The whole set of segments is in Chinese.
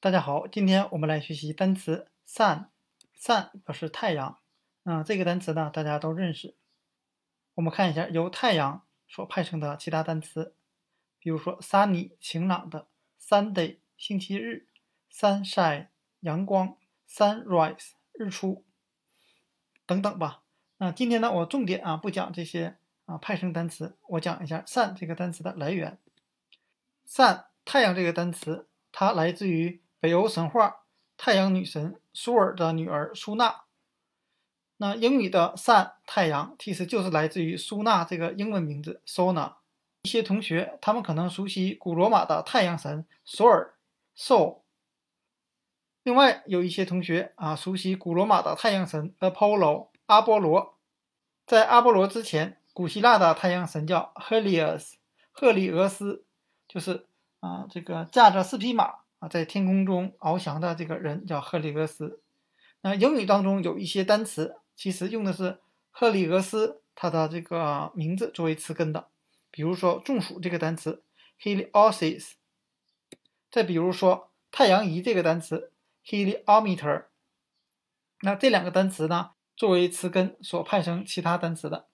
大家好，今天我们来学习单词 sun，sun 表示太阳。嗯，这个单词呢，大家都认识。我们看一下由太阳所派生的其他单词，比如说 sunny 晴朗的，Sunday 星期日，sunshine 阳光，sunrise 日出等等吧。那今天呢，我重点啊不讲这些啊派生单词，我讲一下 sun 这个单词的来源。sun 太阳这个单词，它来自于。北欧神话，太阳女神苏尔的女儿苏娜。那英语的 sun 太阳，其实就是来自于苏娜这个英文名字 Sona。一些同学他们可能熟悉古罗马的太阳神索尔 Sol。另外有一些同学啊熟悉古罗马的太阳神 Apollo 阿波罗。在阿波罗之前，古希腊的太阳神叫 Helios 赫利俄斯，就是啊这个驾着四匹马。啊，在天空中翱翔的这个人叫赫利俄斯。那英语当中有一些单词，其实用的是赫利俄斯他的这个名字作为词根的，比如说中暑这个单词 heliosis。再比如说太阳仪这个单词 heliometer。那这两个单词呢，作为词根所派生其他单词的。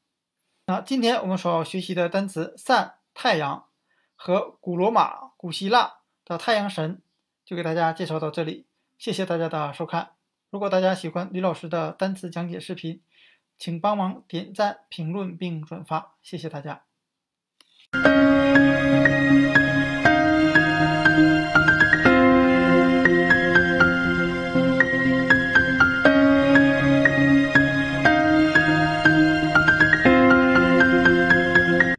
那今天我们所要学习的单词 sun 太阳和古罗马、古希腊的太阳神。就给大家介绍到这里，谢谢大家的收看。如果大家喜欢李老师的单词讲解视频，请帮忙点赞、评论并转发，谢谢大家。